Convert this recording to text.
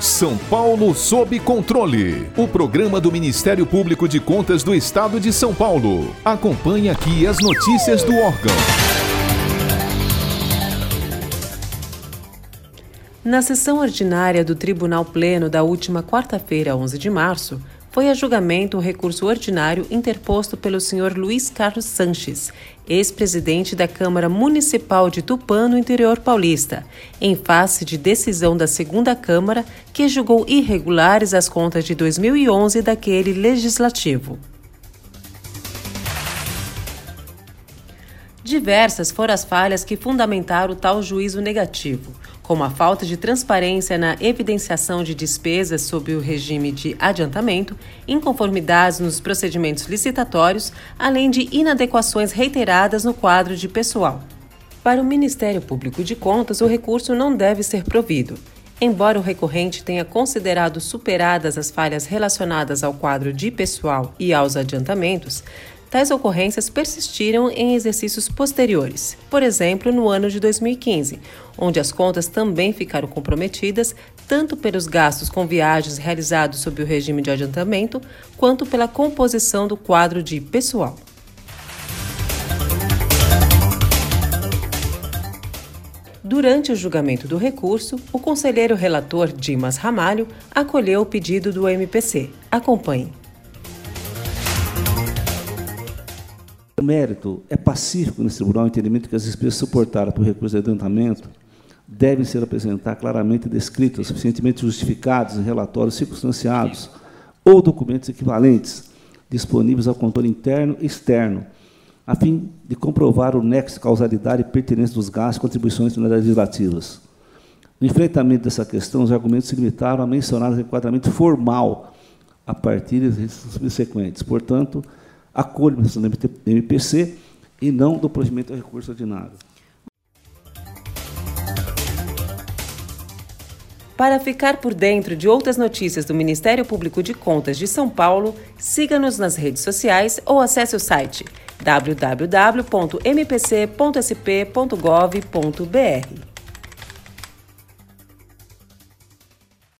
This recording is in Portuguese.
São Paulo sob controle. O programa do Ministério Público de Contas do Estado de São Paulo. Acompanhe aqui as notícias do órgão. Na sessão ordinária do Tribunal Pleno da última quarta-feira, 11 de março, foi a julgamento o recurso ordinário interposto pelo senhor Luiz Carlos Sanches, ex-presidente da Câmara Municipal de Tupã, no interior paulista, em face de decisão da segunda Câmara que julgou irregulares as contas de 2011 daquele legislativo. Diversas foram as falhas que fundamentaram tal juízo negativo como a falta de transparência na evidenciação de despesas sob o regime de adiantamento, inconformidades nos procedimentos licitatórios, além de inadequações reiteradas no quadro de pessoal. Para o Ministério Público de Contas, o recurso não deve ser provido. Embora o recorrente tenha considerado superadas as falhas relacionadas ao quadro de pessoal e aos adiantamentos, tais ocorrências persistiram em exercícios posteriores, por exemplo, no ano de 2015, onde as contas também ficaram comprometidas tanto pelos gastos com viagens realizados sob o regime de adiantamento, quanto pela composição do quadro de pessoal. Durante o julgamento do recurso, o conselheiro relator Dimas Ramalho acolheu o pedido do MPC. Acompanhe. O mérito é pacífico nesse tribunal, o entendimento que as despesas suportadas por recurso de adiantamento devem ser apresentadas claramente descritas, suficientemente justificadas em relatórios circunstanciados ou documentos equivalentes disponíveis ao controle interno e externo, a fim de comprovar o nexo de causalidade e pertinência dos gastos e contribuições legislativas. No enfrentamento dessa questão, os argumentos se limitaram a mencionar o enquadramento formal a partir dos subsequentes. Portanto, a decisão do MPC e não do procedimento de recurso ordinário. Para ficar por dentro de outras notícias do Ministério Público de Contas de São Paulo, siga-nos nas redes sociais ou acesse o site www.mpc.sp.gov.br.